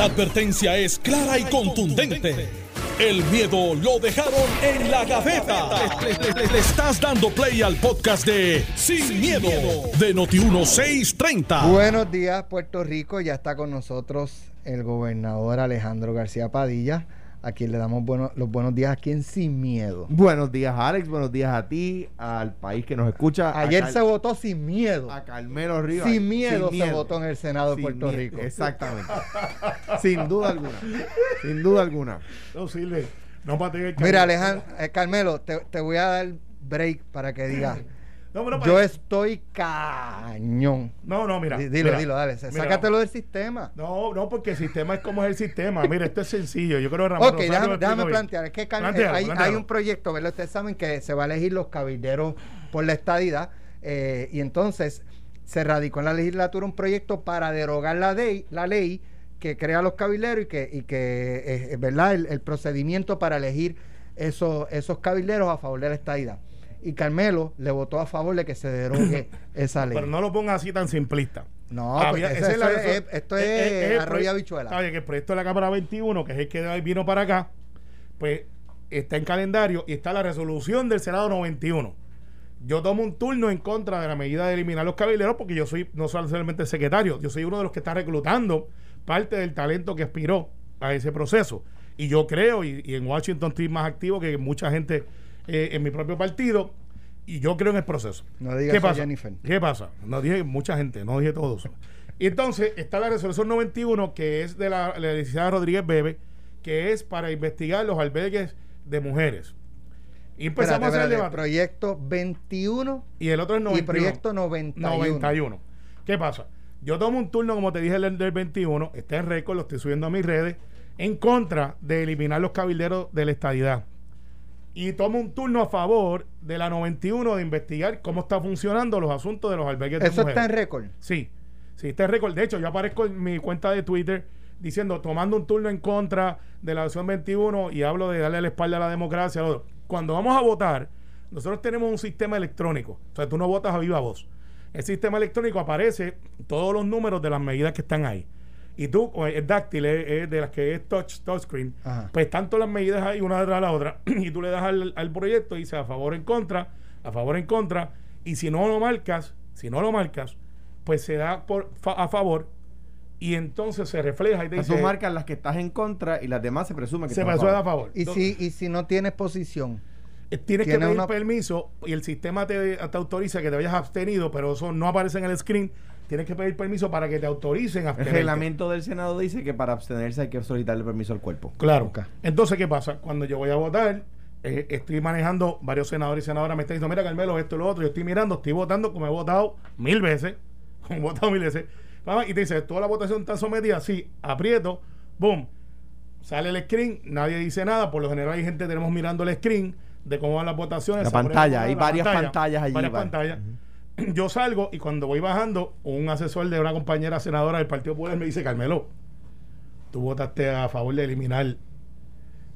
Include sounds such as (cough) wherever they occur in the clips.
La advertencia es clara y contundente. El miedo lo dejaron en la gaveta. Le, estás dando play al podcast de Sin, miedo, de Noti1630. Buenos días, Puerto Rico. Ya está con nosotros el gobernador Alejandro García Padilla a quien le damos los buenos días aquí en Sin Miedo. Buenos días, Alex. Buenos días a ti, al país que nos escucha. Ayer se votó sin miedo. A Carmelo Ríos. Sin miedo se votó en el Senado de Puerto Rico. Exactamente. (laughs) sin duda alguna. Sin duda alguna. No sirve. No para Mira, Alejandro, eh, Carmelo, te, te voy a dar break para que digas. Yo estoy cañón. No, no, mira. dilo, dilo, dale. sácatelo del sistema. No, no, porque el sistema es como es el sistema. mira, esto es sencillo. Yo creo que Ramón Ok, déjame, plantear. Es que hay, un proyecto, ¿verdad? Ustedes saben que se va a elegir los cabilderos por la estadidad. Eh, y entonces se radicó en la legislatura un proyecto para derogar la ley, la ley que crea los cabilderos y que, y que eh, ¿verdad? El, el, procedimiento para elegir esos, esos cabilderos a favor de la estadidad y Carmelo le votó a favor de que se derogue (laughs) esa ley. Pero no lo ponga así tan simplista. No, esto es, arroyo habichuela. que el proyecto de la Cámara 21, que es el que vino para acá, pues está en calendario y está la resolución del Senado 91. Yo tomo un turno en contra de la medida de eliminar los cabileros porque yo soy no solamente secretario, yo soy uno de los que está reclutando parte del talento que aspiró a ese proceso. Y yo creo, y, y en Washington estoy más activo que mucha gente eh, en mi propio partido y yo creo en el proceso. No digas ¿Qué pasa? Jennifer. ¿Qué pasa? No dije mucha gente, no dije todos. Y entonces está la resolución 91 que es de la, la licenciada Rodríguez Bebe, que es para investigar los albergues de mujeres. Y empezamos a hacer el debate. Proyecto 21 y el otro es 91. Y proyecto 91. 91. ¿Qué pasa? Yo tomo un turno, como te dije, el del 21, está en récord, lo estoy subiendo a mis redes, en contra de eliminar los cabilderos de la estadidad y toma un turno a favor de la 91 de investigar cómo está funcionando los asuntos de los albergues ¿Eso está en récord? Sí, sí, está en récord. De hecho, yo aparezco en mi cuenta de Twitter diciendo, tomando un turno en contra de la versión 21 y hablo de darle la espalda a la democracia. Cuando vamos a votar, nosotros tenemos un sistema electrónico. O sea, tú no votas a viva voz. El sistema electrónico aparece todos los números de las medidas que están ahí y tú, es dáctil, es, de las que es touch, touchscreen, pues tanto las medidas ahí una detrás de la otra, (clears throat) y tú le das al, proyecto y dice a favor en contra, a favor en contra, y si no lo marcas, si no lo marcas, pues se da por a favor y entonces se refleja y te dice, tú marcas las que estás en contra y las demás se presume que se presume a favor. ¿Y, si, y si no tienes posición. Eh, tienes que pedir permiso y el sistema te, te, autoriza que te hayas abstenido, pero eso no aparece en el screen tienes que pedir permiso para que te autoricen a El reglamento del Senado dice que para abstenerse hay que solicitarle permiso al cuerpo. Claro. Entonces, ¿qué pasa? Cuando yo voy a votar, eh, estoy manejando varios senadores y senadoras me están diciendo, mira Carmelo, esto y lo otro, yo estoy mirando, estoy votando como he votado mil veces, (laughs) he votado mil veces, y te dice, ¿toda la votación está sometida? Sí, aprieto, boom, sale el screen, nadie dice nada, por lo general hay gente, tenemos mirando el screen de cómo van las votaciones. La pantalla, hay varias pantallas allí. Varias pantallas. (clears throat) yo salgo y cuando voy bajando, un asesor de una compañera senadora del Partido Popular me dice, Carmelo, tú votaste a favor de eliminar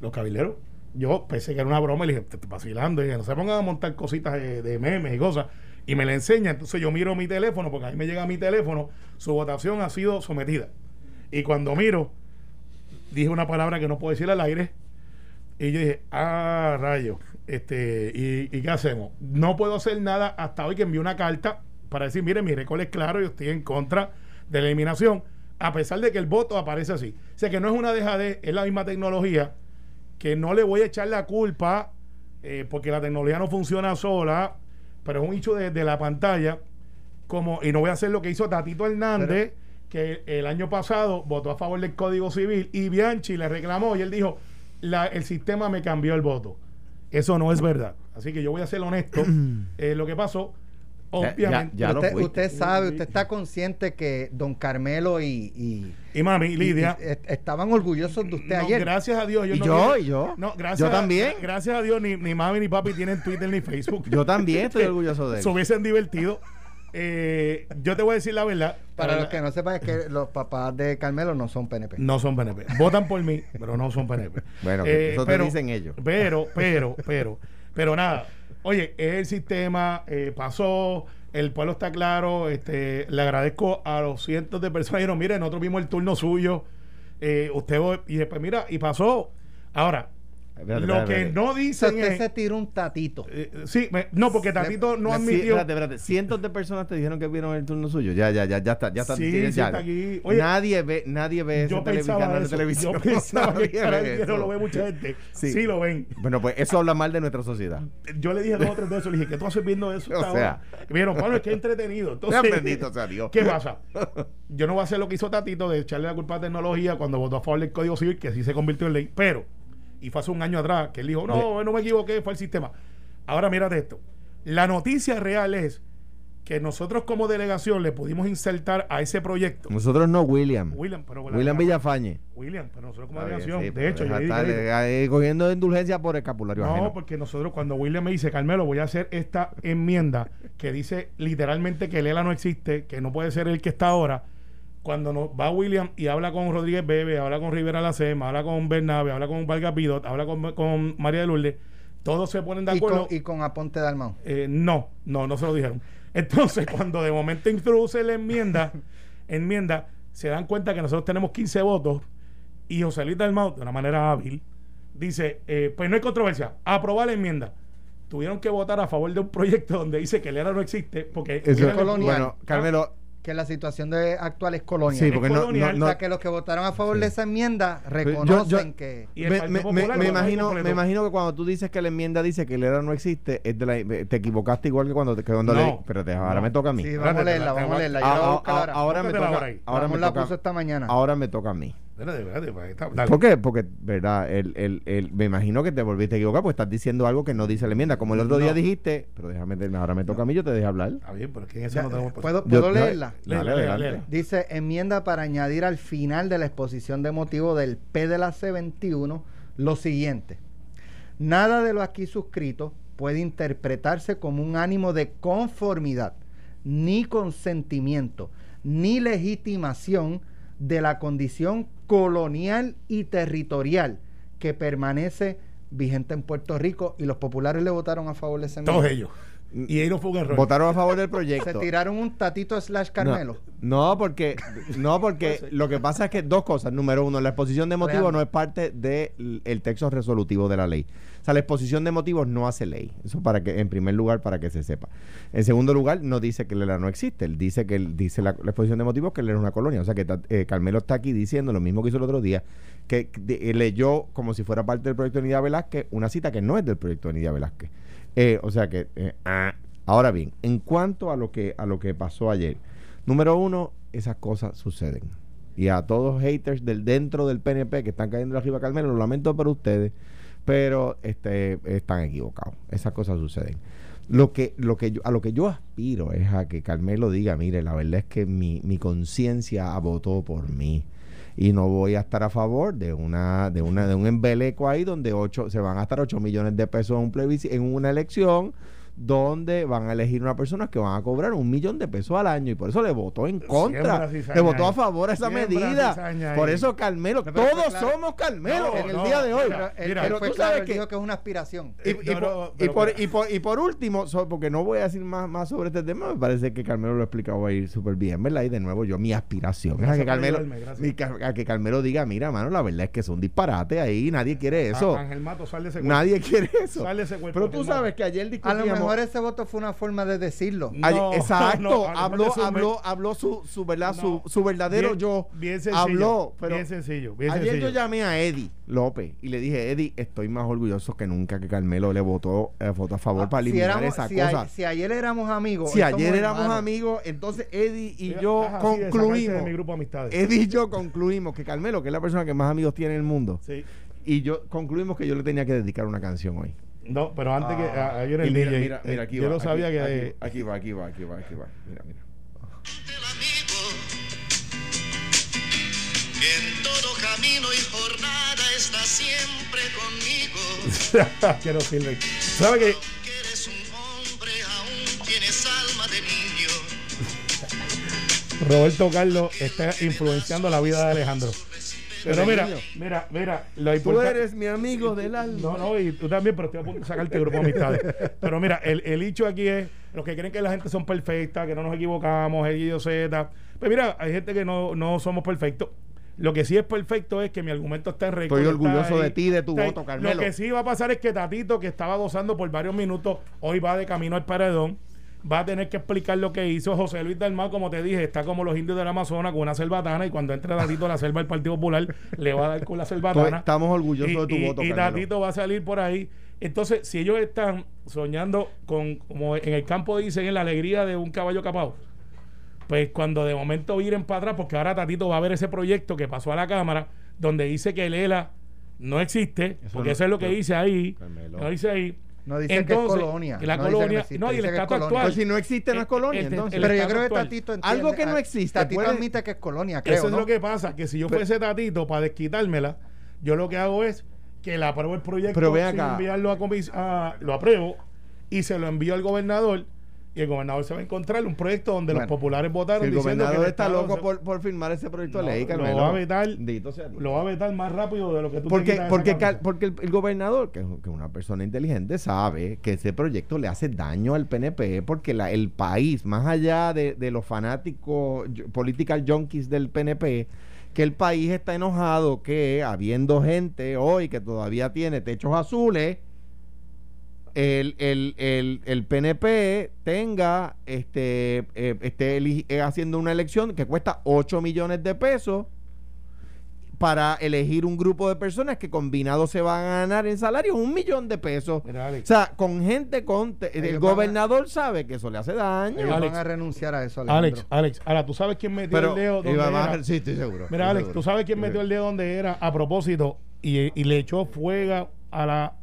los cabileros. Yo pensé que era una broma y le dije, te estoy vacilando. Y no se pongan a montar cositas de, memes y cosas. Y me la enseña. Entonces yo miro mi teléfono, porque a mí me llega mi teléfono, su votación ha sido sometida. Y cuando miro, dije una palabra que no puedo decir al aire. Y yo dije, ah, rayo este, y, qué hacemos? No puedo hacer nada hasta hoy que envíe una carta para decir, mire, mi récord es claro, yo estoy en contra de la eliminación, a pesar de que el voto aparece así. O sea que no es una dejadez, es la misma tecnología, que no le voy a echar la culpa, eh, porque la tecnología no funciona sola, pero es un hecho de, la pantalla, como, y no voy a hacer lo que hizo Tatito Hernández, que el año pasado votó a favor del Código Civil, y Bianchi le reclamó, y él dijo, la, el sistema me cambió el voto. Eso no es verdad. Así que yo voy a ser honesto. (clears throat) Eh, lo que pasó, obviamente. Ya, usted, sabe, usted está consciente que don Carmelo y. Y, mami, Lidia. estaban orgullosos de usted ayer. Gracias a Dios. Yo, y yo, y yo. No, gracias yo también. gracias a Dios, ni, ni mami ni papi tienen Twitter ni Facebook. Yo también estoy (laughs) orgulloso de él. Se hubiesen divertido. Eh, yo te voy a decir la verdad. Para, los que no sepan, es que los papás de Carmelo no son PNP. No son PNP. Votan por mí, pero no son PNP. (laughs) Bueno, eh, eso te dicen ellos. Pero, (laughs) pero, pero, pero nada. Oye, el sistema eh, pasó, el pueblo está claro. Este, le agradezco a los cientos de personas. Dijeron, miren, nosotros vimos el turno suyo. Usted, y después, mira, y pasó. Ahora, lo que no dicen usted se tiró un tatito. Eh, sí, no, porque Tatito no admitió. Espérate, espérate. Cientos de personas te dijeron que vieron el turno suyo. Ya, ya, ya, ya está. Ya está, sí, sí está aquí. Oye, nadie ve, nadie ve yo ese canal de televisión. Yo (laughs) pensaba que, no lo ve mucha gente. Sí. sí. lo ven. Bueno, pues eso habla mal de nuestra sociedad. Yo le dije dos o tres de eso. Le dije, ¿qué tú haces viendo eso? o sea, vieron, bueno, es que entretenido. (laughs) Entonces, bendito sea Dios. ¿Qué pasa? Yo no voy a hacer lo que hizo Tatito de echarle la culpa a tecnología cuando votó a favor del Código Civil, que sí se convirtió en ley. Pero y fue hace un año atrás que él dijo, no, no me equivoqué, fue el sistema. Ahora mírate esto. La noticia real es que nosotros como delegación le pudimos insertar a ese proyecto. Nosotros no, William. William, pero William Villafañe. William, pero nosotros como delegación. de hecho, yo dije, cogiendo indulgencia por escapulario. No, porque nosotros cuando William me dice, Carmelo, voy a hacer esta enmienda que dice literalmente que Lela no existe, que no puede ser el que está ahora cuando no, va William y habla con Rodríguez Bebe, habla con Rivera Lacema, habla con Bernabe, habla con Vargas Pidot, habla con, María de Lourdes, todos se ponen de acuerdo. ¿Y con, Aponte Dalmau? Eh, no, no, no se lo dijeron. Entonces, cuando de momento introduce la enmienda, enmienda, se dan cuenta que nosotros tenemos 15 votos y José Luis Dalmau, de una manera hábil, dice, eh, pues no hay controversia, aprobar la enmienda tuvieron que votar a favor de un proyecto donde dice que el ERA no existe porque es colonial. Bueno, Carmelo, que la situación de actual es colonial. Sí, porque no, o sea, que los que votaron a favor de esa enmienda reconocen que... Me, imagino, me imagino que cuando tú dices que la enmienda dice que el ERA no existe, es de la, te equivocaste igual que cuando, que cuando no, Pero ahora me toca a mí. Sí, vamos a leerla, vamos a leerla. ahora. ahora me toca, ahora me toca, esta mañana. Ahora me toca a mí. ¿Por qué? Porque, ¿verdad? El, el, el, me imagino que te volviste a equivocar porque estás diciendo algo que no dice la enmienda. Como el otro día dijiste, pero déjame, ahora me toca a mí, yo te dejo hablar. Está bien, pero es que eso no tenemos... ¿Puedo, ¿puedo leerla? Dice, enmienda para añadir al final de la exposición de motivo del P de la C21 lo siguiente. Nada de lo aquí suscrito puede interpretarse como un ánimo de conformidad, ni consentimiento, ni legitimación de la condición colonial y territorial que permanece vigente en Puerto Rico y los populares le votaron a favor de ese Todos ellos. Y ahí no fue un error. Votaron a favor del proyecto. Se tiraron un tatito slash Carmelo. No, porque, no porque lo que pasa es que dos cosas. Número uno, la exposición de motivos no es parte del texto resolutivo de la ley. O sea, la exposición de motivos no hace ley. Eso para que, en primer lugar, para que se sepa. En segundo lugar, no dice que Lela no existe. Él dice que él dice la, exposición de motivos que él era una colonia. O sea que eh, Carmelo está aquí diciendo lo mismo que hizo el otro día, que eh, leyó como si fuera parte del proyecto de Nidia Velázquez, una cita que no es del proyecto de Nidia Velázquez. Eh, o sea que, ah. ahora bien, en cuanto a lo que a lo que pasó ayer, número uno, esas cosas suceden. Y a todos haters del dentro del PNP que están cayendo arriba Carmelo, lo lamento por ustedes pero este, están equivocados. Esas cosas suceden. Lo que, lo que yo, a lo que yo aspiro es a que Carmelo diga, mire, la verdad es que mi, mi conciencia votó por mí y no voy a estar a favor de una de una de un embeleco ahí donde ocho, se van a gastar 8 millones de pesos en un en una elección donde van a elegir una persona que van a cobrar un millón de pesos al año y por eso le votó en contra, le votó a favor a esa medida. Por eso Carmelo, todos somos Carmelo en el día de hoy. Pero, tú sabes que, dijo que es una aspiración. Y, por, último, porque no voy a decir más, más sobre este tema, me parece que Carmelo lo ha explicado ahí súper bien, ¿verdad? Y de nuevo yo, mi aspiración es a que, Carmelo, a que Carmelo diga, mira, mano, la verdad es que es un disparate ahí, nadie quiere eso. Nadie quiere eso. Pero tú sabes que ayer discutíamos mejor ese voto fue una forma de decirlo. (laughs) exacto, habló, habló, habló su, su verdad, su, su, verdadero yo. Bien sencillo. Habló, pero bien sencillo. ayer yo llamé a Eddie López y le dije, Eddie, estoy más orgulloso que nunca que Carmelo le votó, eh, a favor ah, para eliminar esa cosa. si ayer éramos amigos. Si ayer éramos amigos, entonces Eddie y yo concluimos. mi grupo Eddie y yo concluimos que Carmelo, que es la persona que más amigos tiene en el mundo. Sí. Y yo concluimos que yo le tenía que dedicar una canción hoy. No, pero antes que ah. ayer el mira, DJ, mira, mira, aquí yo va, no sabía aquí, que aquí, va, aquí va, aquí va, aquí va. Mira, mira. en todo camino y jornada está siempre conmigo. (laughs) Quiero decirle. ¿Sabe que eres un hombre, aún tienes alma de niño. Roberto Carlos está influenciando la vida de Alejandro. Pero mira, mira, mira, lo Tú eres mi amigo del alma. No, no, y tú también, pero estoy a punto de sacarte el grupo de amistades. (laughs) Pero mira, el, el hecho aquí es, los que creen que la gente son perfectas, que no nos equivocamos, X, Y, Z. Pues mira, hay gente que no, no somos perfectos. Lo que sí es perfecto es que mi argumento está en récord. Estoy orgulloso de ti, de tu voto, Carmelo. Lo que sí va a pasar es que Tatito, que estaba gozando por varios minutos, hoy va de camino al paredón. Va a tener que explicar lo que hizo José Luis Dalmau, como te dije, está como los indios del Amazonas con una selvatana y cuando entre Tatito a la selva del Partido Popular le va a dar con la selvatana. Estamos orgullosos de tu voto, Y Tatito va a salir por ahí. Entonces, si ellos están soñando con, como en el campo dicen, en la alegría de un caballo capado, pues cuando de momento viren para atrás, porque ahora Tatito va a ver ese proyecto que pasó a la Cámara, donde dice que el ELA no existe, porque eso es lo que dice ahí. No dice ahí. No dice que es colonia. la colonia. no, y el estatus actual. Pues si no existe, no es colonia. entonces. pero yo creo que Tatito entiende, Algo que no existe. Tatito admite que es colonia, creo. Eso es lo que pasa, que si yo fuese Tatito para desquitármela, yo lo que hago es que le apruebo el proyecto pero sin enviarlo a, a, lo apruebo y se lo envío al gobernador y el gobernador se va a encontrar un proyecto donde los populares votaron el gobernador está loco por, por, firmar ese proyecto de ley lo va a vetar. Lo va a vetar más rápido de lo que tú porque porque, porque el, gobernador que es una persona inteligente sabe que ese proyecto le hace daño al PNP porque la, el país más allá de, de los fanáticos political junkies del PNP que el país está enojado que habiendo gente hoy que todavía tiene techos azules el, el, el, el PNP tenga, este, eh, esté eh, haciendo una elección que cuesta 8 millones de pesos para elegir un grupo de personas que combinados se van a ganar en salario un millón de pesos. o sea, con gente con... el gobernador sabe que eso le hace daño. Ellos van a renunciar a eso, Alex, Alex, ahora, ¿tú sabes quién metió el dedo donde era? Sí, estoy seguro. Mira, Alex, ¿tú sabes quién metió el dedo donde era a propósito y, y le echó fuego a la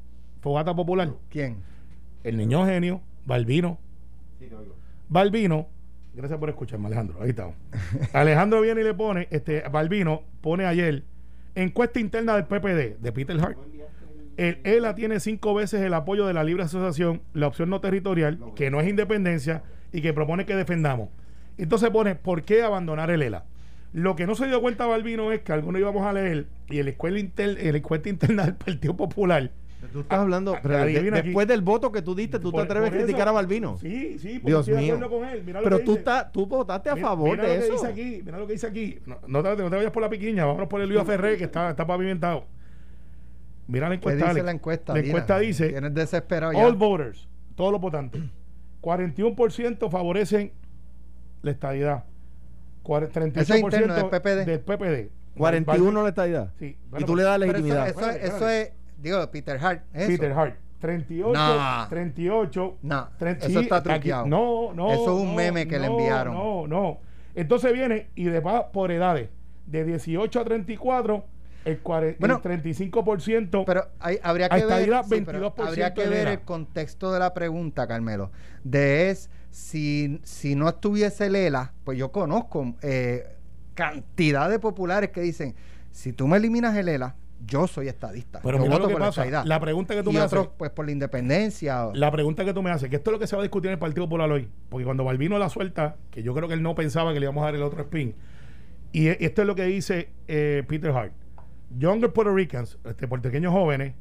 fogata popular. ¿Quién? El niño genio, Balbino. Sí, Balbino, gracias por escucharme, Alejandro. Ahí estamos. Alejandro viene y le pone, este, Balbino pone ayer, encuesta interna del PPD, de Peter Hart. El ELA tiene cinco veces el apoyo de la libre asociación, la opción no territorial, que no es independencia y que propone que defendamos. Entonces pone, ¿por qué abandonar el ELA? Lo que no se dio cuenta Balbino es que algunos íbamos a leer y el escuela inter, el encuesta interna del Partido Popular Tú estás hablando, ah, pero después del voto que tú diste, tú te atreves a criticar a Balbino. Sí, sí, Dios mío. Con él. pero tú, estás, tú votaste a favor de eso. Dice aquí, mira lo que dice aquí. No, te, no te, vayas por la piquiña, vámonos por el Luis Ferrer, que está, está pavimentado. Mira la encuesta. ¿Qué dice la encuesta? La encuesta dice: Tienes desesperado All voters, todos los votantes, 41% favorecen la estadidad. 38% del PPD. Del PPD. 41 la estadidad. Sí. y tú le das legitimidad. Eso, eso es Digo, Peter Hart. Peter Hart. 38, no. 38. No, eso está truqueado. no, no. Eso es un meme que le enviaron. No, no. Entonces viene y de por edades. De 18 a 34, el, bueno, el 35%. Pero hay, habría que ver, 22% habría que ver el contexto de la pregunta, Carmelo. De es, si, si no estuviese Lela, pues yo conozco eh, cantidad de populares que dicen, si tú me eliminas el ELA, yo soy estadista. Pero mira lo que pasa. La, pregunta que tú me haces. pues por la independencia. La pregunta que tú me haces, que esto es lo que se va a discutir en el Partido Popular hoy. Porque cuando Balbino la suelta, que yo creo que él no pensaba que le íbamos a dar el otro spin. Y e, esto es lo que dice eh, Peter Hart. Younger Puerto Ricans, este, puertorriqueños jóvenes,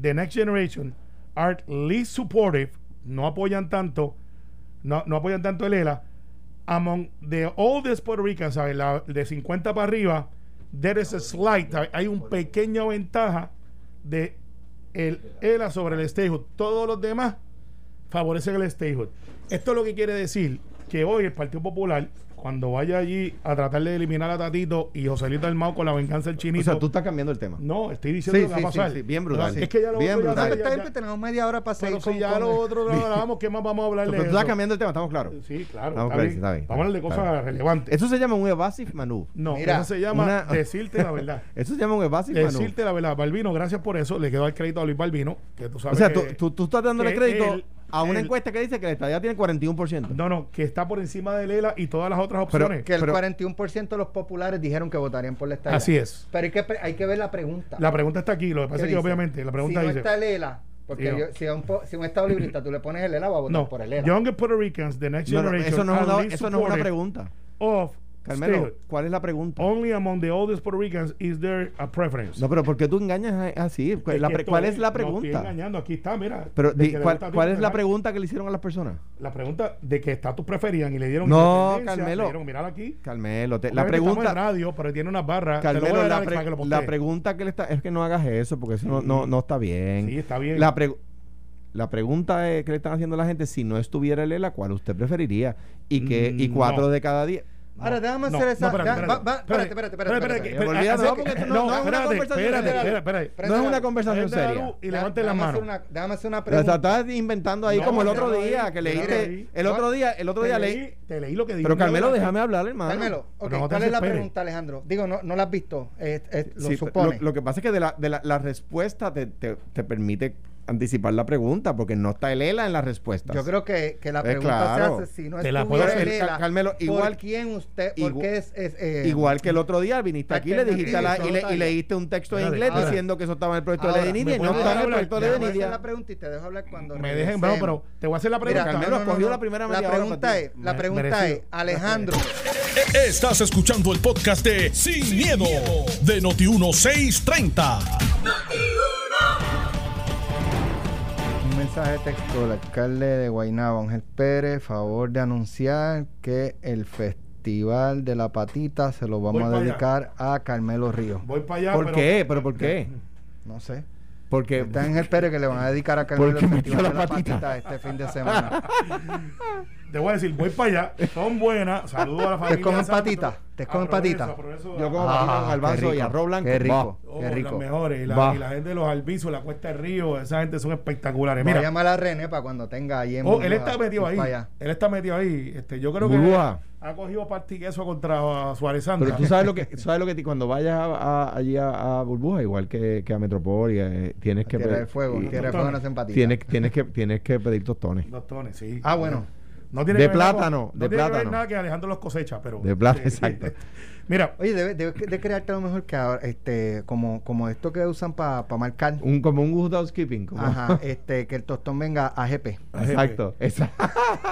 the next generation, are least supportive, no apoyan tanto, no, no apoyan tanto el ELA, among the oldest Puerto Ricans, ¿sabes? La, de 50 para arriba there is a slight, hay un pequeña ventaja de el ELA sobre el statehood. Todos los demás favorecen el statehood. Esto es lo que quiere decir que hoy el Partido Popular cuando vaya allí a tratar de eliminar a Tatito y Joselito Mau con la venganza del chinito. O sea, tú estás cambiando el tema. No, estoy diciendo que va a pasar. bien brutal. es que ya lo bien brutal. Ya, tenemos media hora para seguir. Pero si ya lo otro lo (laughs) grabamos, ¿qué más vamos a hablar de Pero tú estás cambiando el tema, estamos claros. Sí, claro. Estamos está, está bien, Vamos a hablar de cosas relevantes. Eso se llama un evasive maneuver. No, eso se llama decirte la verdad. (laughs) eso se llama un evasive maneuver. Decirte la verdad. Balbino, gracias por eso. Le quedo el crédito a Luis Balbino, que tú sabes O sea, tú estás dándole crédito a una encuesta que dice que la estadía tiene 41%. No, no, que está por encima de Lela y todas las otras opciones. que el 41% de los populares dijeron que votarían por la estadía. Así es. Pero hay que, hay que ver la pregunta. La pregunta está aquí, lo que pasa es que obviamente la pregunta si dice... no está Lela, porque si, a un, si un estado librista tú le pones el ELA, va a votar por el ELA. Younger Puerto Ricans, the next generation, eso no, es una, eso no es una pregunta. Of Carmelo, ¿cuál es la pregunta? Only among the oldest Puerto Ricans is there a preference. No, pero ¿por qué tú engañas así? ¿Cuál es la pregunta? No estoy engañando, aquí está, mira. Pero, ¿cuál, es la pregunta que le hicieron a las personas? La pregunta de qué estatus preferían y le dieron No, Carmelo. Le dieron, aquí. Carmelo, la pregunta en radio, pero tiene unas barras. Carmelo, la, la, pregunta que le está es que no hagas eso porque eso no, no, no, está bien. Sí, está bien. La la pregunta es, que le están haciendo a la gente, si no estuviera el ELA, ¿cuál usted preferiría? Y que y mm, cuatro de cada diez. Ahora, déjame hacer esa. Espérate, espérate, espérate. No, espérate, No es una conversación seria. Y levante la mano. Déjame hacer una pregunta. Estás inventando ahí como el otro día que leíste. El otro día, el otro día leí. Te leí lo que dijo. Pero Carmelo, déjame hablar, hermano. Carmelo, ¿cuál es la pregunta, Alejandro? Digo, no, no la has visto. Lo supone. Lo que pasa es que de la respuesta te permite anticipar la pregunta porque no está el ELA en la respuesta. Yo creo que, que la pregunta se hace si no es la puedo hacer, ELA, Carmelo, igual, ¿por quién usted? Igual, es, es eh, igual que el otro día viniste aquí le dijiste la, y, le, y, leíste un texto en inglés diciendo que eso estaba en el proyecto de Nidia y no está en el proyecto de Nidia. la pregunta y te dejo hablar cuando Me dejen, bueno, pero te voy a hacer la pregunta. Mira, Carmelo no, no, la primera La pregunta es, la pregunta es, Alejandro. Estás escuchando el podcast de Sin, miedo, de Noti 1630. Mensaje del alcalde de Guaynabo, Ángel Pérez, favor de anunciar que el Festival de la Patita se lo vamos a dedicar a Carmelo Ríos. Voy para allá. ¿Por qué? ¿Pero por qué? No sé. Porque está Ángel Pérez que le van a dedicar a Carmelo el Festival de la Patita este fin de semana. (laughs) te voy a decir, voy para allá, son buenas, saludos a la familia. ¿Te comen patitas? ¿Te comen patitas? Yo como patitas albanzo y arroz blanco. Qué rico, qué rico. Las mejores. Y la, y la, gente de los albizos, la Cuesta del Río, esa gente son espectaculares. Mira, voy a llamar a René para cuando tenga ahí en oh, Él está metido ahí. Él está metido ahí. Este, yo creo que ha cogido eso contra Suárez Sandra. Pero tú sabes lo que, sabes lo que cuando vayas a, allí a, Burbuja, igual que, que a Metropol, eh, tienes que pedir. fuego, fuego no Tienes, tienes, que, tienes que pedir tostones. Tostones, sí. Ah, bueno. No tiene de plátano, de plátano. No tiene nada que Alejandro los cosecha, pero. De plátano, exacto. (laughs) Mira. Oye, debe, de crearte a lo mejor que este, como, como esto que usan para marcar. Un, como un good housekeeping. Como. Ajá, este, que el tostón venga a GP. Exacto, exacto.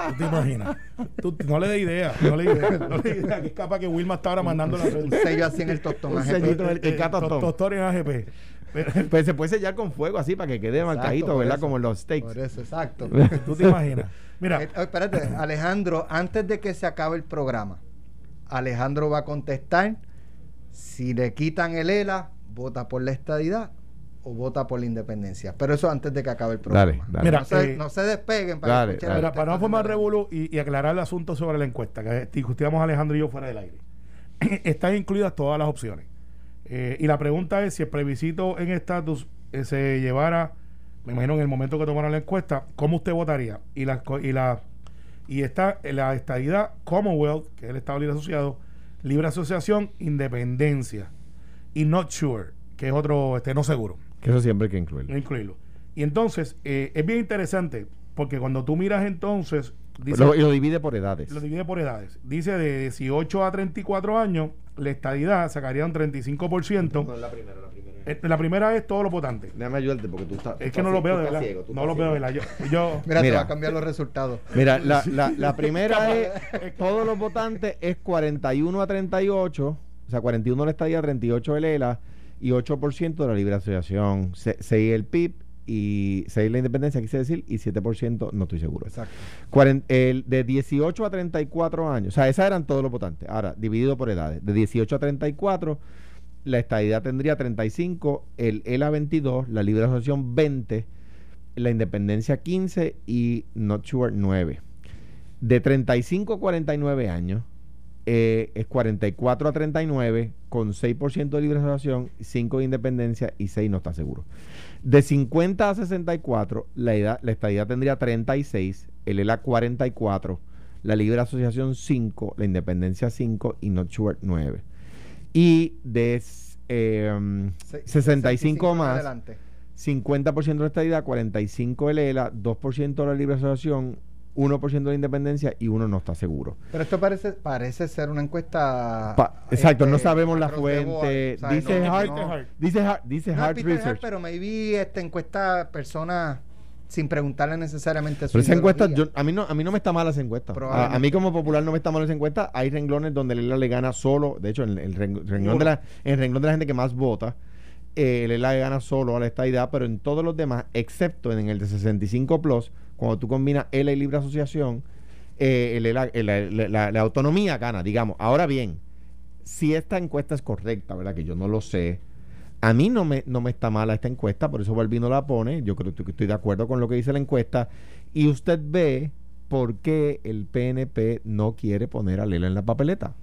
¿Tú te imaginas? Tú, no le des idea, no le des idea, no le idea, que es capaz que Wilma está ahora mandando la Un sello así en el tostón. Un sellito en el, el, tostón. Tostón en AGP. (laughs) pues se puede sellar con fuego así para que quede marcadito, ¿verdad? Como en los steaks. Por eso, exacto. (laughs) Tú te imaginas. Mira. Eh, oh, espérate, Alejandro, antes de que se acabe el programa, Alejandro va a contestar si le quitan el ELA, vota por la estadidad o vota por la independencia. Pero eso antes de que acabe el programa. Mira, no, se, despeguen para, para no formar revuelo y, aclarar el asunto sobre la encuesta, que discutíamos Alejandro y yo fuera del aire. (clears throat) Están incluidas todas las opciones. Eh, y la pregunta es si el plebiscito en estatus eh, se llevara, me imagino en el momento que tomaran la encuesta, ¿cómo usted votaría? Y la y la y está la estadidad Commonwealth, que es el Estado Libre Asociado, Libre Asociación, Independencia y Not Sure, que es otro, este, no seguro. Que eso siempre hay que incluirlo. incluirlo. Y entonces, eh, es bien interesante, porque cuando tú miras entonces... Dice, lo, y lo divide por edades. Lo divide por edades. Dice de 18 a 34 años, la estadidad sacaría un 35%. No, la primera, la primera. Eh, la primera es todos los votantes. Déjame ayudarte porque tú estás. Es que no lo veo de verdad. no lo veo de verdad. Yo, yo, (laughs) mira, te va a cambiar los resultados. Mira, la, la, la primera (laughs) es. todos los votantes es 41 a 38. O sea, 41 la estadía, 38 el ELA y 8% de la libre asociación. 6 el PIB y 6 la independencia, quise decir, y 7% no estoy seguro. Exacto. el, de 18 a 34 años, o sea, esas eran todos los votantes. Ahora, dividido por edades. De 18 a 34 la estadidad tendría 35, el ELA 22, la libre asociación 20, la independencia 15 y Not Sure 9. De 35 a 49 años eh, es 44 a 39 con 6% de libre asociación, 5 de independencia y 6 no está seguro. De 50 a 64 la, edad, la estadidad tendría 36, el ELA 44, la libre asociación 5, la independencia 5 y Not Sure 9 y de eh, 65 más, adelante. 50% de la estadidad, 45 el ELA, 2% de la libre asociación, 1% de la independencia y uno no está seguro. Pero esto parece parece ser una encuesta. exacto, no este, sabemos la fuente. dice, Hart, dice Hart, dice Hart, Research. pero maybe esta encuesta personas sin preguntarle necesariamente su Pero esa encuesta, a, mí no, a mí no me está mal esa encuesta. A, mí como popular no me está mal esa encuesta. Hay renglones donde Lela le gana solo, de hecho, en el, renglón, de la, el renglón de la gente que más vota, eh, Lela le gana solo a la estadidad, pero en todos los demás, excepto en el de 65 plus, cuando tú combinas L y libre asociación, eh, la, la autonomía gana, digamos. Ahora bien, si esta encuesta es correcta, ¿verdad? Que yo no lo sé a mí no me, no me está mala esta encuesta, por eso Balbino la pone. Yo creo que estoy de acuerdo con lo que dice la encuesta. Y usted ve por qué el PNP no quiere poner a Lela en la papeleta.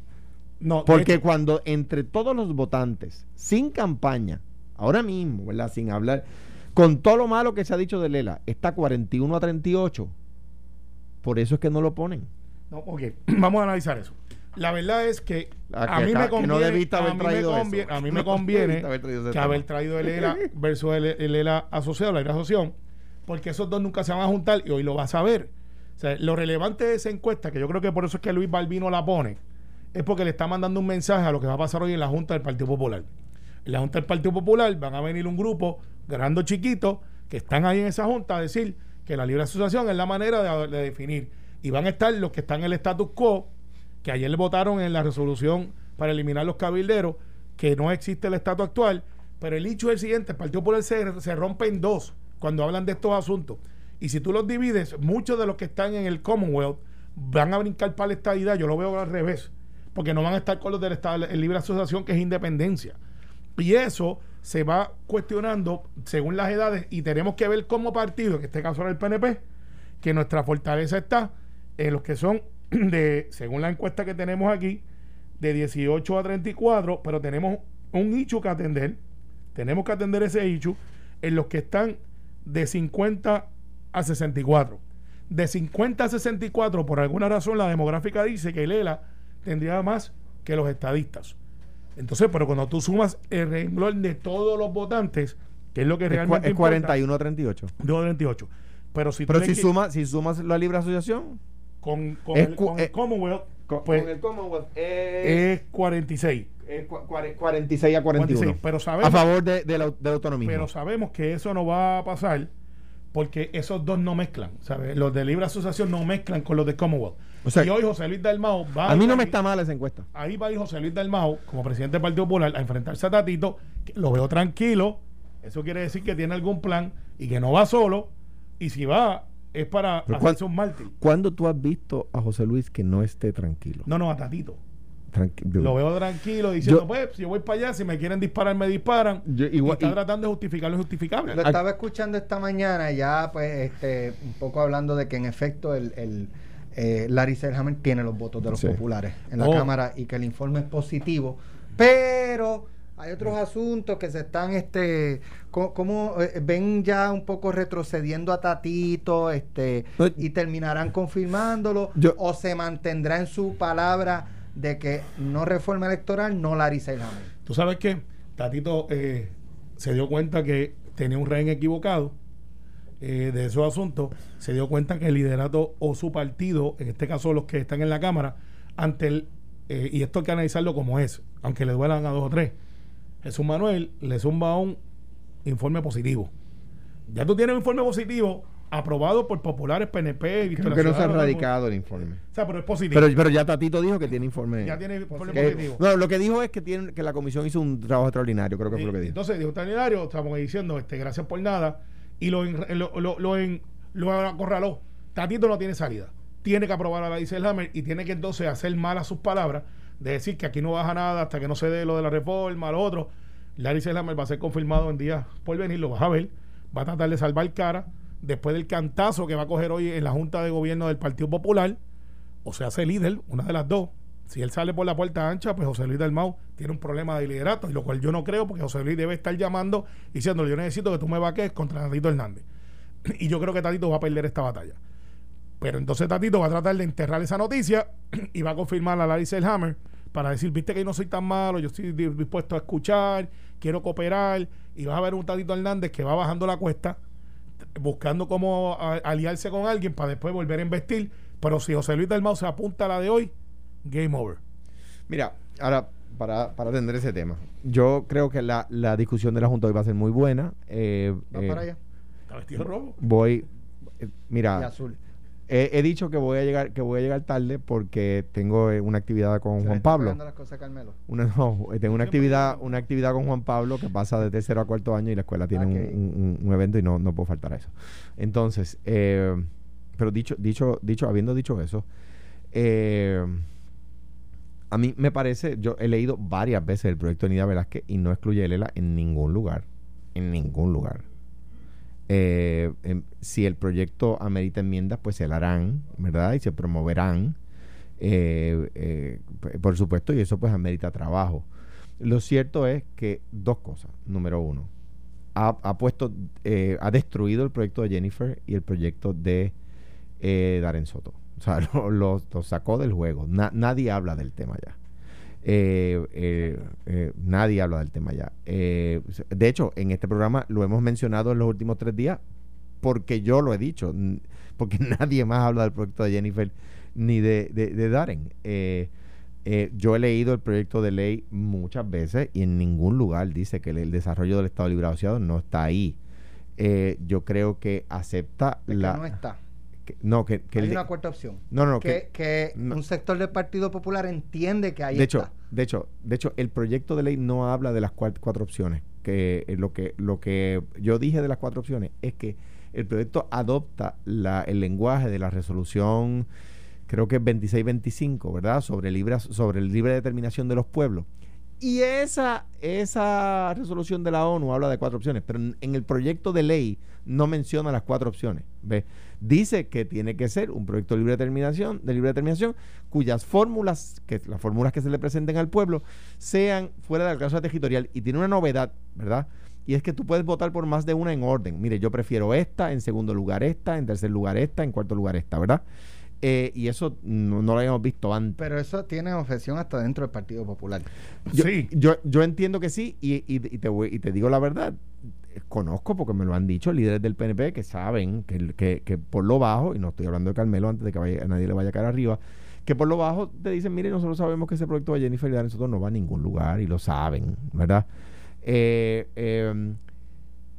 No, Porque cuando entre todos los votantes, sin campaña, ahora mismo, ¿verdad? Sin hablar, con todo lo malo que se ha dicho de Lela, está 41 a 38. Por eso es que no lo ponen. No, ok, (clears throat) vamos a analizar eso. La verdad es que, a, mí me conviene, a mí me (laughs) conviene, que haber traído el ELA (laughs) versus el, ELA asociado, la ELA asociación, porque esos dos nunca se van a juntar y hoy lo vas a ver. O sea, lo relevante de esa encuesta, que yo creo que por eso es que Luis Balbino la pone, es porque le está mandando un mensaje a lo que va a pasar hoy en la Junta del Partido Popular. En la Junta del Partido Popular van a venir un grupo, grande chiquito, que están ahí en esa Junta a decir que la libre asociación es la manera de, de definir. Y van a estar los que están en el status quo, que ayer votaron en la resolución para eliminar los cabilderos, que no existe el estatus actual, pero el hecho es el siguiente, el Partido Popular se, se rompe en dos cuando hablan de estos asuntos. Y si tú los divides, muchos de los que están en el Commonwealth van a brincar para la estadidad, yo lo veo al revés, porque no van a estar con los del Estado, el libre asociación, que es independencia. Y eso se va cuestionando según las edades y tenemos que ver como partido, en este caso era el PNP, que nuestra fortaleza está en los que son (clears throat) de, según la encuesta que tenemos aquí, de 18 a 34, pero tenemos un nicho que atender. Tenemos que atender ese nicho en los que están de 50 a 64. De 50 a 64, por alguna razón, la demográfica dice que Lela tendría más que los estadistas. Entonces, pero cuando tú sumas el renglón de todos los votantes, que es lo que realmente. Es, 41 a 38. De 38. Pero si, pero si, suma, si sumas la libre asociación con, con, el, con el, Commonwealth, pues, el Commonwealth es, 46. Es 46 a 41. pero sabemos, a favor de, de, la, de autonomía. Pero sabemos que eso no va a pasar porque esos dos no mezclan. ¿sabes? Los de libre asociación no mezclan con los de Commonwealth. y hoy José Luis Dalmao va a. mí no me está mal esa encuesta. Ahí va a ir José Luis Dalmao, como presidente del Partido Popular, a enfrentarse a Tatito. lo veo tranquilo. Eso quiere decir que tiene algún plan y que no va solo. Y si va, es para hacerse un mártir. ¿Cuándo tú has visto a José Luis que no esté tranquilo? No, no, a Tatito. Lo veo tranquilo diciendo, pues, si yo voy para allá, si me quieren disparar, me disparan. y está tratando de justificar lo injustificable. Lo estaba escuchando esta mañana, ya, pues, este, un poco hablando de que en efecto el, el eh, Larry Selhammer tiene los votos de los populares en la oh. Cámara y que el informe es positivo, pero hay otros asuntos que se están, este, como, eh, ven ya un poco retrocediendo a Tatito, este, y terminarán confirmándolo, o se mantendrá en su palabra de que no reforma electoral, no Larry el Tú sabes que Tatito eh, se dio cuenta que tenía un rey equivocado eh, de esos asuntos, se dio cuenta que el liderato o su partido, en este caso los que están en la Cámara, ante el, y esto hay que analizarlo como es, aunque le duelan a dos o tres. Jesús Manuel le zumba un informe positivo. Ya tú tienes un informe positivo aprobado por populares PNP y Creo que no se ha radicado el informe. O sea, pero es positivo. Pero, pero ya Tatito dijo que tiene informe. Ya tiene informe positivo. No, lo que dijo es que tiene que la comisión hizo un trabajo extraordinario, creo que fue lo que dijo. Entonces, dijo extraordinario, estamos diciendo, este, gracias por nada, y lo, lo, lo, lo, en, lo acorraló. Tatito no tiene salida. Tiene que aprobar a la Hammer y tiene que entonces hacer mal a sus palabras de decir que aquí no baja nada hasta que no se dé lo de la reforma, lo otro. Larry Selhammer va a ser confirmado en días por venir, lo vas a ver. Va a tratar de salvar cara después del cantazo que va a coger hoy en la Junta de Gobierno del Partido Popular. O se hace líder, una de las dos. Si él sale por la puerta ancha, pues José Luis del Mau tiene un problema de liderato, y lo cual yo no creo, porque José Luis debe estar llamando diciéndole: Yo necesito que tú me vaques contra Tatito Hernández. y yo creo que Tatito va a perder esta batalla. Pero entonces Tatito va a tratar de enterrar esa noticia (clears throat) y va a confirmar a Larry Selhammer para decir, viste que yo no soy tan malo, yo estoy dispuesto a escuchar, quiero cooperar, y vas a ver un Tatito Hernández que va bajando la cuesta, buscando cómo aliarse con alguien para después volver a investir, pero si José Luis del Mau se apunta a la de hoy, game over. Mira, ahora para, para atender ese tema, yo creo que la, discusión de la Junta hoy va a ser muy buena. Eh, ¿Va para eh, allá? ¿Está vestido rojo? Voy, mira, azul. He, dicho que voy a llegar que voy a llegar tarde porque tengo eh, una actividad con Juan Pablo. Las cosas, una, no, tengo una actividad una actividad con Juan Pablo que pasa de tercero a cuarto año y la escuela tiene un, evento y no, no puedo faltar a eso. Entonces, eh, pero dicho dicho dicho habiendo dicho eso, eh, a mí me parece, yo he leído varias veces el proyecto de Nida Velázquez y no excluye el ELA en ningún lugar. En ningún lugar. Eh, em, si el proyecto amerita enmiendas, pues se la harán, ¿verdad? Y se promoverán, eh, eh, por supuesto, y eso pues amerita trabajo. Lo cierto es que dos cosas. Número uno, ha, puesto, ha destruido el proyecto de Jennifer y el proyecto de Darren Soto. O sea, (laughs) lo, sacó del juego. nadie habla del tema ya. Eh, eh, eh, nadie habla del tema ya. de hecho, en este programa lo hemos mencionado en los últimos tres días porque yo lo he dicho, porque (laughs) nadie más habla del proyecto de Jennifer ni de, de, Darren. yo he leído el proyecto de ley muchas veces y en ningún lugar dice que el, desarrollo del Estado Libre Asociado no está ahí. yo creo que acepta la... no está no, que, hay una cuarta opción. No, no, que, que, un sector del Partido Popular entiende que hay de hecho, de hecho, de hecho, el proyecto de ley no habla de las cuatro, opciones. Que eh, lo que lo que yo dije de las cuatro opciones es que el proyecto adopta la, el lenguaje de la resolución, creo que es 2625, ¿verdad? Sobre libre, sobre el libre determinación de los pueblos. Y esa, esa resolución de la ONU habla de cuatro opciones, pero en, el proyecto de ley no menciona las cuatro opciones. ¿ve? Dice que tiene que ser un proyecto de libre determinación, de libre determinación, cuyas fórmulas, que las fórmulas que se le presenten al pueblo, sean fuera del alcance territorial. Y tiene una novedad, ¿verdad? Y es que tú puedes votar por más de una en orden. Mire, yo prefiero esta, en segundo lugar esta, en tercer lugar esta, en cuarto lugar esta, ¿verdad? Eh, y eso no, lo habíamos visto antes. Pero eso tiene objeción hasta dentro del Partido Popular. Yo, sí. Yo, yo entiendo que sí, y, y, te voy, y te digo la verdad. Conozco porque me lo han dicho líderes del PNP que saben que, que, que por lo bajo, y no estoy hablando de Carmelo antes de que vaya, a nadie le vaya a caer arriba, que por lo bajo te dicen, mire, nosotros sabemos que ese proyecto de Jennifer y de nosotros no va a ningún lugar y lo saben, ¿verdad? Eh, em,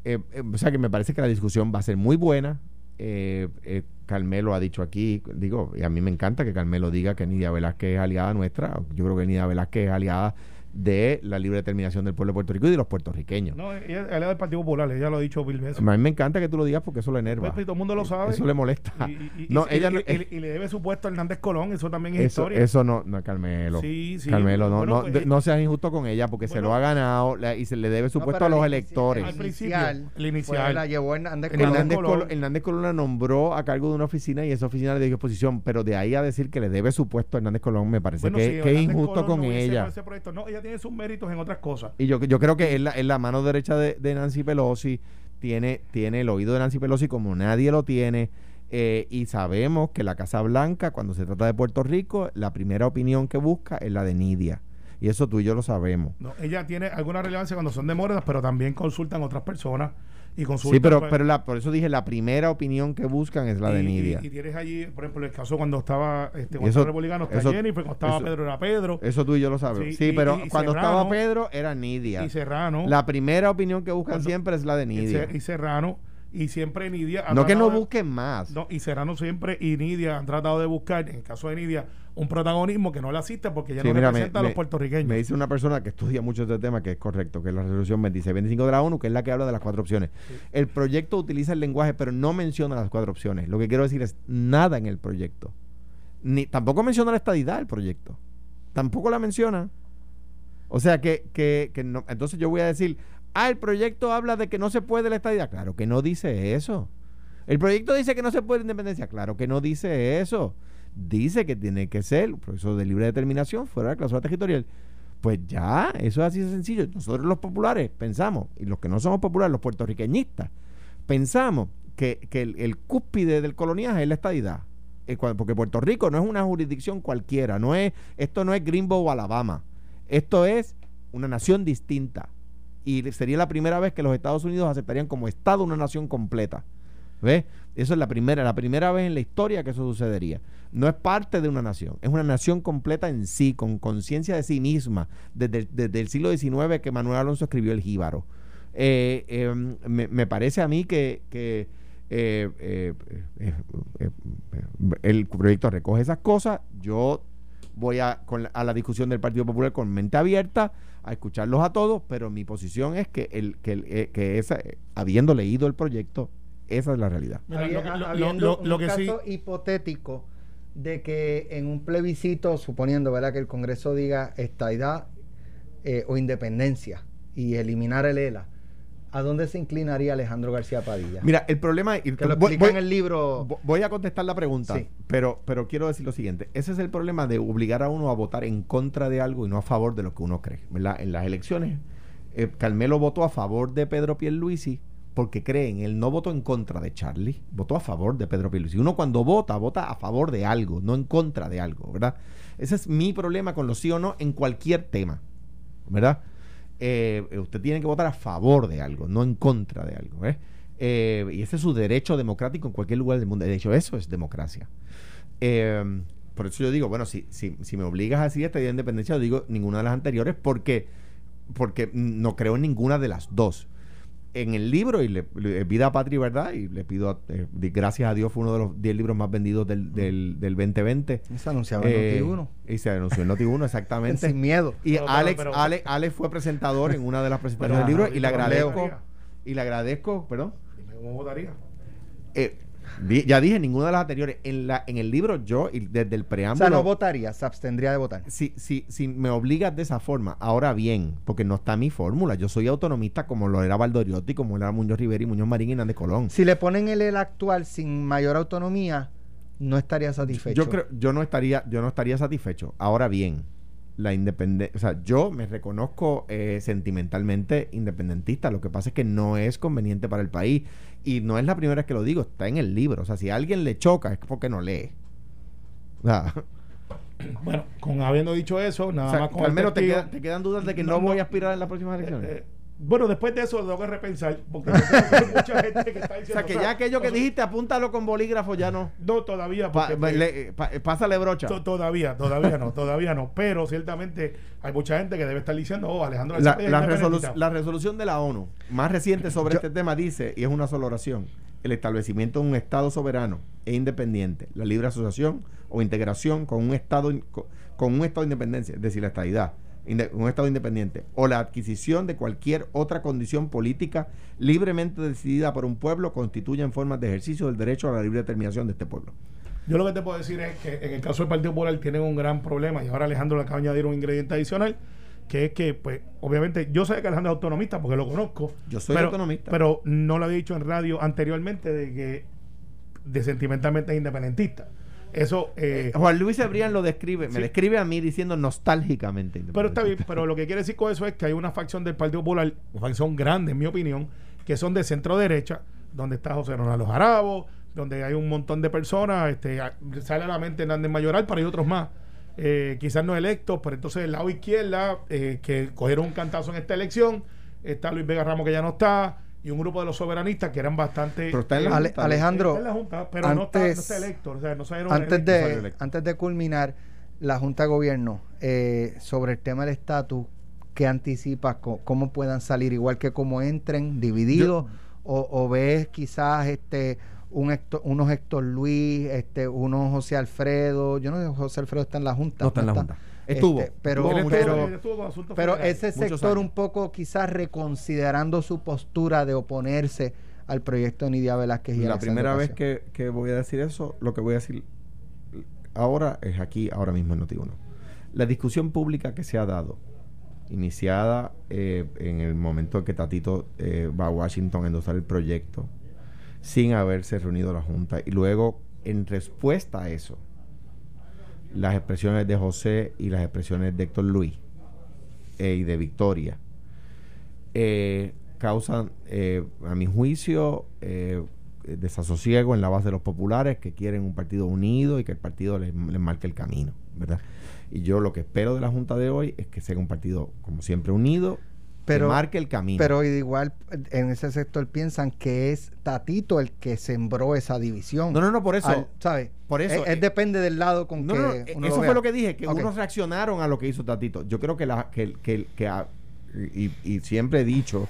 eh, o sea que me parece que la discusión va a ser muy buena. Eh, eh, Carmelo ha dicho aquí, digo, y a mí me encanta que Carmelo diga que Nidia Velázquez es aliada nuestra. Yo creo que Nidia Velázquez es aliada de la libre determinación del pueblo de Puerto Rico y de los puertorriqueños. No, ella es del Partido Popular, ella lo ha dicho mil veces. A mí me encanta que tú lo digas porque eso le enerva. Pues, pues, todo el mundo lo sabe. Eso le molesta. Y, no, ella y, le debe su puesto a Hernández Colón, eso también es historia. Eso no, no, Carmelo. Sí, sí. Carmelo, no, no, pues, no seas injusto con ella porque se lo ha ganado y se le debe su puesto a los electores. Al principio, el inicial. la llevó Hernández Colón. Hernández Colón. Hernández Colón la nombró a cargo de una oficina y esa oficina le dio exposición, pero de ahí a decir que le debe su puesto a Hernández Colón me parece que, es injusto con ella. No, ella tiene sus méritos en otras cosas. Y yo, yo creo que es la, la mano derecha de, Nancy Pelosi, tiene, tiene el oído de Nancy Pelosi como nadie lo tiene. Eh, y sabemos que la Casa Blanca, cuando se trata de Puerto Rico, la primera opinión que busca es la de Nidia. Y eso tú y yo lo sabemos. No, ella tiene alguna relevancia cuando son de pero también consultan otras personas Sí, pero, pero la, por eso dije, la primera opinión que buscan es la de Nidia. Y, tienes allí, por ejemplo, el caso cuando estaba este, cuando eso, republicano, está Jennifer, cuando estaba Pedro era Pedro. Eso tú y yo lo sabemos. Sí, pero cuando estaba Pedro era Nidia. Y Serrano. La primera opinión que buscan siempre es la de Nidia. Y Serrano y siempre Nidia no que no busquen más no, y Serrano siempre y Nidia han tratado de buscar en el caso de Nidia un protagonismo que no le asiste porque ya no representa a los puertorriqueños me dice una persona que estudia mucho este tema que es correcto que es la resolución 2625 de la ONU que es la que habla de las cuatro opciones el proyecto utiliza el lenguaje pero no menciona las cuatro opciones lo que quiero decir es nada en el proyecto ni tampoco menciona la estadidad el proyecto tampoco la menciona o sea que, que, que no, entonces yo voy a decir, Ah, el proyecto habla de que no se puede la estadía. Claro que no dice eso. El proyecto dice que no se puede la independencia. Claro que no dice eso. Dice que tiene que ser un proceso de libre determinación fuera de la cláusula territorial. Pues ya, eso es así de sencillo. Nosotros los populares pensamos, y los que no somos populares, los puertorriqueñistas, pensamos que, el, cúspide del coloniaje es la estadidad. Porque Puerto Rico no es una jurisdicción cualquiera, no es, esto no es Greenbow o Alabama. Esto es una nación distinta y sería la primera vez que los Estados Unidos aceptarían como Estado una nación completa. ¿Ves? Eso es la primera, la primera vez en la historia que eso sucedería. No es parte de una nación, es una nación completa en sí, con conciencia de sí misma, desde, el siglo XIX que Manuel Alonso escribió El Jíbaro. Eh, em, me, parece a mí que, el proyecto recoge esas cosas. Yo voy a, a la discusión del Partido Popular con mente abierta, a escucharlos a todos, pero mi posición es que, el, que, que esa, habiendo leído el proyecto, esa es la realidad. lo, lo, un caso hipotético de que en un plebiscito, suponiendo ¿verdad? que el Congreso diga estaidad eh, o independencia y eliminar el ELA, ¿a dónde se inclinaría Alejandro García Padilla? Mira, el problema es... Que lo explica en el libro... Voy a contestar la pregunta, pero, pero quiero decir lo siguiente. Ese es el problema de obligar a uno a votar en contra de algo y no a favor de lo que uno cree. ¿verdad? En las elecciones, eh, Carmelo votó a favor de Pedro Pierluisi porque creen, él no votó en contra de Charlie, votó a favor de Pedro Pierluisi. Uno cuando vota, vota a favor de algo, no en contra de algo, ¿verdad? Ese es mi problema con los sí o no en cualquier tema, ¿verdad? Eh, usted tiene que votar a favor de algo, no en contra de algo, ¿eh? Eh, y ese es su derecho democrático en cualquier lugar del mundo. De hecho, eso es democracia. por eso yo digo, bueno, si, si, me obligas a decir esta día de independencia, yo digo ninguna de las anteriores porque, porque no creo en ninguna de las dos en el libro, y le, Vida, Patria y Verdad, y le pido, eh, gracias a Dios, fue uno de los 10 libros más vendidos del, del, del 2020. Y se anunciaba en Noti1. Y se anunció en Noti1, exactamente. (laughs) Sin miedo. Y Alex, Alex, fue presentador en una de las presentaciones del libro, y le agradezco, y le agradezco, perdón. ¿Cómo votaría? Eh, ya dije, ninguna de las anteriores. En, la, en el libro, yo, y desde el preámbulo. O sea, no votaría, se abstendría de votar. Si, si, si me obligas de esa forma, ahora bien, porque no está mi fórmula. Yo soy autonomista como lo era Valdoriotti, como lo era Muñoz Rivera y Muñoz Marín y Hernández Colón. Si le ponen el, el actual sin mayor autonomía, no estaría satisfecho. Yo creo, yo no estaría, yo no estaría satisfecho. Ahora bien, la independencia, o sea, yo me reconozco eh, sentimentalmente independentista, lo que pasa es que no es conveniente para el país. Y no es la primera vez que lo digo, está en el libro, o sea, si a alguien le choca es porque no lee. (coughs) bueno, con habiendo dicho eso, nada más con al menos te, te, quedan dudas de que no, voy a aspirar en las próximas elecciones. Eh, eh, bueno, después de eso tengo que repensar, porque (laughs) hay mucha gente que está diciendo... O sea, que ya aquello que dijiste, apúntalo con bolígrafo, ya no. No, todavía. Porque, pues, pásale brocha. todavía, todavía no, todavía no. Pero ciertamente hay mucha gente que debe estar diciendo, oh, Alejandro... La, la, resolución de la ONU más reciente (clears throat) sobre este tema dice, y es una sola oración, el establecimiento de un Estado soberano e independiente, la libre asociación o integración con un Estado, con un Estado de independencia, es decir, la estadidad un Estado independiente, o la adquisición de cualquier otra condición política libremente decidida por un pueblo constituyen formas de ejercicio del derecho a la libre determinación de este pueblo. Yo lo que te puedo decir es que en el caso del Partido Popular tienen un gran problema y ahora Alejandro le acaba de añadir un ingrediente adicional que es que, pues, obviamente, yo sé que Alejandro es autonomista porque lo conozco. Yo soy autonomista. Pero no lo había dicho en radio anteriormente de que de sentimentalmente es independentista. Eso. Eh, Juan Luis Ebrián lo describe, me describe a mí diciendo nostálgicamente. Pero está bien, pero lo que quiere decir con eso es que hay una facción del Partido Popular, una facción grande, en mi opinión, que son de centro derecha, donde está José Ronaldo Jarabo, donde hay un montón de personas, este, sale a la mente Hernández Mayoral, pero hay otros más. Eh, quizás no electos, pero entonces el lado izquierda, eh, que cogieron un cantazo en esta elección, está Luis Vega Ramos que ya no está, y un grupo de los soberanistas que eran bastante Alejandro pero antes, no, está, electo antes de antes de culminar la junta de gobierno eh, sobre el tema del estatus ¿qué anticipas cómo puedan salir igual que como entren divididos o, ves quizás este un unos Héctor Luis este unos José Alfredo yo no sé José Alfredo está en la junta no está en la junta Estuvo. Este, pero pero, ese sector un poco quizás reconsiderando su postura de oponerse al proyecto de Nidia Velázquez y La primera vez que, que, voy a decir eso, lo que voy a decir ahora es aquí, ahora mismo en Notiuno. La discusión pública que se ha dado, iniciada eh, en el momento en que Tatito eh, va a Washington a endosar el proyecto, sin haberse reunido la Junta, y luego en respuesta a eso, las expresiones de José y las expresiones de Héctor Luis eh, y de Victoria eh, causan, eh, a mi juicio, desasosiego en la base de los populares que quieren un partido unido y que el partido les, marque el camino, ¿verdad? Y yo lo que espero de la Junta de hoy es que sea un partido, como siempre, unido pero, marque el camino. Pero igual en ese sector piensan que es Tatito el que sembró esa división. No, no, no, por eso. ¿Sabes? Por eso. Es, depende del lado con que. No, eso fue lo que dije, que unos reaccionaron a lo que hizo Tatito. Yo creo que, la, que, que, que y, y, siempre he dicho,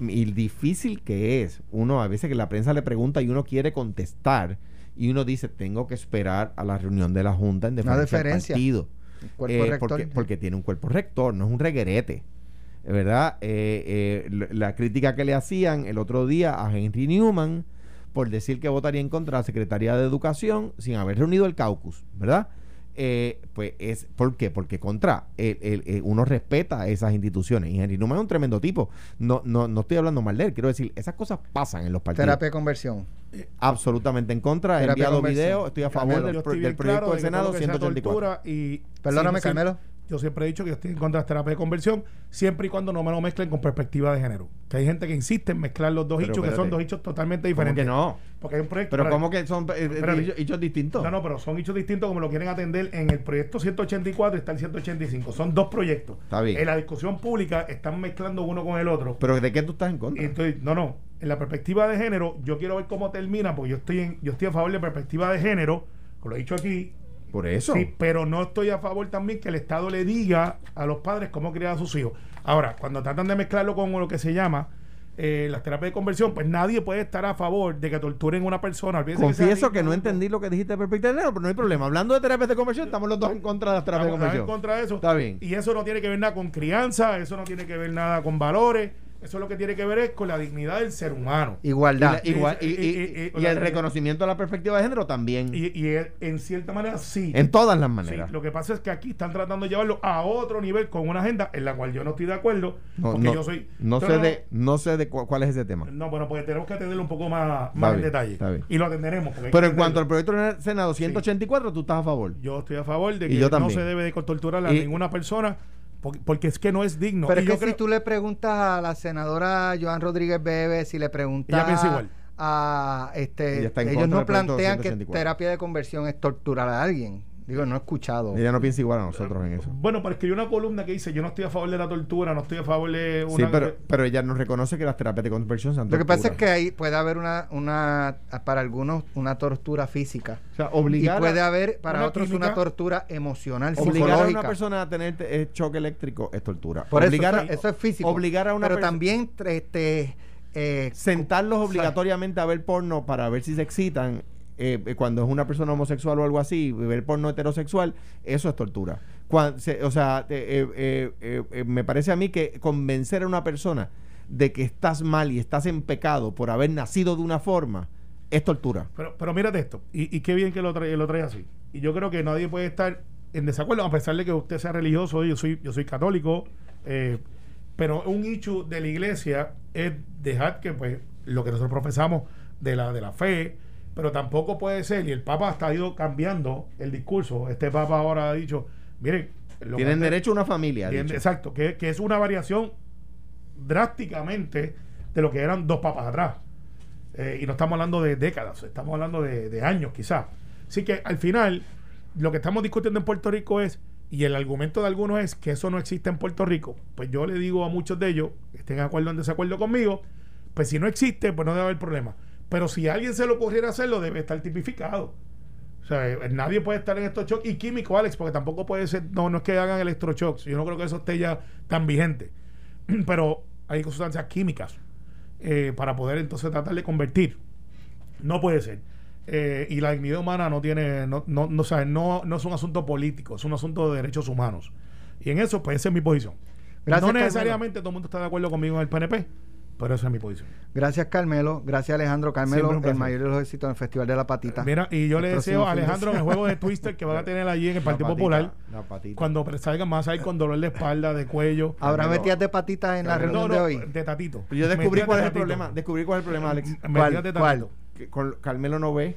y difícil que es, uno a veces que la prensa le pregunta y uno quiere contestar y uno dice, tengo que esperar a la reunión de la Junta en defensa del partido. Eh, porque, porque, tiene un cuerpo rector, no es un reguerete. ¿Verdad? Eh, eh, la crítica que le hacían el otro día a Henry Newman por decir que votaría en contra de la Secretaría de Educación sin haber reunido el caucus, ¿verdad? Eh, pues es ¿por qué? Porque contra el, uno respeta esas instituciones. Y Henry Newman es un tremendo tipo. No, no, no estoy hablando mal de él. Quiero decir, esas cosas pasan en los partidos. Terapia de conversión. Absolutamente en contra. He enviado video. Estoy a favor del, proyecto del Senado 184. Y, Perdóname, Carmelo. Yo siempre he dicho que estoy en contra de la terapia de conversión, siempre y cuando no me lo mezclen con perspectiva de género. Que hay gente que insiste en mezclar los dos hechos, que son dos hechos totalmente diferentes. ¿Cómo que no? Porque hay un proyecto. Pero ¿cómo que son eh, hechos distintos? No, no, pero son hechos distintos como lo quieren atender en el proyecto 184 está el 185. Son dos proyectos. Está bien. En la discusión pública están mezclando uno con el otro. ¿Pero de qué tú estás en contra? Entonces, no, no. En la perspectiva de género, yo quiero ver cómo termina, porque yo estoy, en, yo estoy a favor de perspectiva de género, como lo he dicho aquí, por eso. Sí, pero no estoy a favor también que el Estado le diga a los padres cómo criar a sus hijos. Ahora, cuando tratan de mezclarlo con lo que se llama eh, las terapias de conversión, pues nadie puede estar a favor de que torturen a una persona. Confieso que, no entendí lo que dijiste de pero no hay problema. Hablando de terapias de conversión, estamos los dos en contra de las terapias de conversión. en contra de eso. Está bien. Y eso no tiene que ver nada con crianza, eso no tiene que ver nada con valores. Eso lo que tiene que ver es con la dignidad del ser humano. Igualdad. Y, el reconocimiento de la perspectiva de género también. Y, en cierta manera sí. En todas las maneras. lo que pasa es que aquí están tratando de llevarlo a otro nivel con una agenda en la cual yo no estoy de acuerdo. porque yo soy. No sé, de, no sé de cuál es ese tema. No, bueno, pues tenemos que atenderlo un poco más, más en detalle. Y lo atenderemos. Pero en cuanto al proyecto del Senado 184, tú estás a favor. Yo estoy a favor de que no se debe de torturar a ninguna persona porque, es que no es digno. Pero es que si tú le preguntas a la senadora Joan Rodríguez Bebe, si le preguntas igual. a este, ellos no plantean que terapia de conversión es torturar a alguien. Digo, no he escuchado. Ella no piensa igual a nosotros en eso. Bueno, pero escribió una columna que dice, yo no estoy a favor de la tortura, no estoy a favor de una... Sí, pero, pero ella no reconoce que las terapias de conversión son Lo que pasa es que ahí puede haber una, una para algunos, una tortura física. O sea, obligar Y puede haber para otros una tortura emocional, Obligar a una persona a tener eh, choque eléctrico es tortura. Por obligar eso, eso es físico. Obligar a una Pero también este, eh, sentarlos obligatoriamente a ver porno para ver si se excitan eh, eh, cuando es una persona homosexual o algo así, ver porno heterosexual, eso es tortura. o sea, eh, me parece a mí que convencer a una persona de que estás mal y estás en pecado por haber nacido de una forma es tortura. Pero, pero mírate esto, y, qué bien que lo trae, lo trae así. Y yo creo que nadie puede estar en desacuerdo, a pesar de que usted sea religioso, yo soy, yo soy católico, pero un hecho de la iglesia es dejar que pues lo que nosotros profesamos de la, de la fe, pero tampoco puede ser, y el Papa ha ido cambiando el discurso. Este Papa ahora ha dicho, miren, tienen derecho a una familia. exacto, que, es una variación drásticamente de lo que eran dos papas atrás. Eh, y no estamos hablando de décadas, estamos hablando de, años quizás. Así que al final, lo que estamos discutiendo en Puerto Rico es, y el argumento de algunos es que eso no existe en Puerto Rico. Pues yo le digo a muchos de ellos, que estén de acuerdo o en desacuerdo conmigo, pues si no existe, pues no debe haber problema. Pero si a alguien se le ocurriera hacerlo, debe estar tipificado. O sea, eh, nadie puede estar en estos shocks. Y químico, Alex, porque tampoco puede ser. No, no es que hagan electroshocks. Yo no creo que eso esté ya tan vigente. (clears throat) Pero hay sustancias químicas eh, para poder entonces tratar de convertir. No puede ser. Eh, y la dignidad humana no tiene. No, no, no, no, no es un asunto político, es un asunto de derechos humanos. Y en eso, pues esa es mi posición. no necesariamente todo el mundo está de acuerdo conmigo en el PNP pero esa es mi posición. Gracias, Carmelo. Gracias, Alejandro. Carmelo, el mayor de los éxitos en el Festival de la Patita. Mira, y yo le deseo a Alejandro en el juego de Twister que van a tener allí en el Partido Popular. Cuando salgan más ahí con dolor de espalda, de cuello. ¿Habrá metidas de patitas en la reunión de hoy? De tatito. Yo descubrí cuál es el problema. Descubrí cuál es el problema, Alex. ¿Cuál? ¿Cuál? Que Carmelo no ve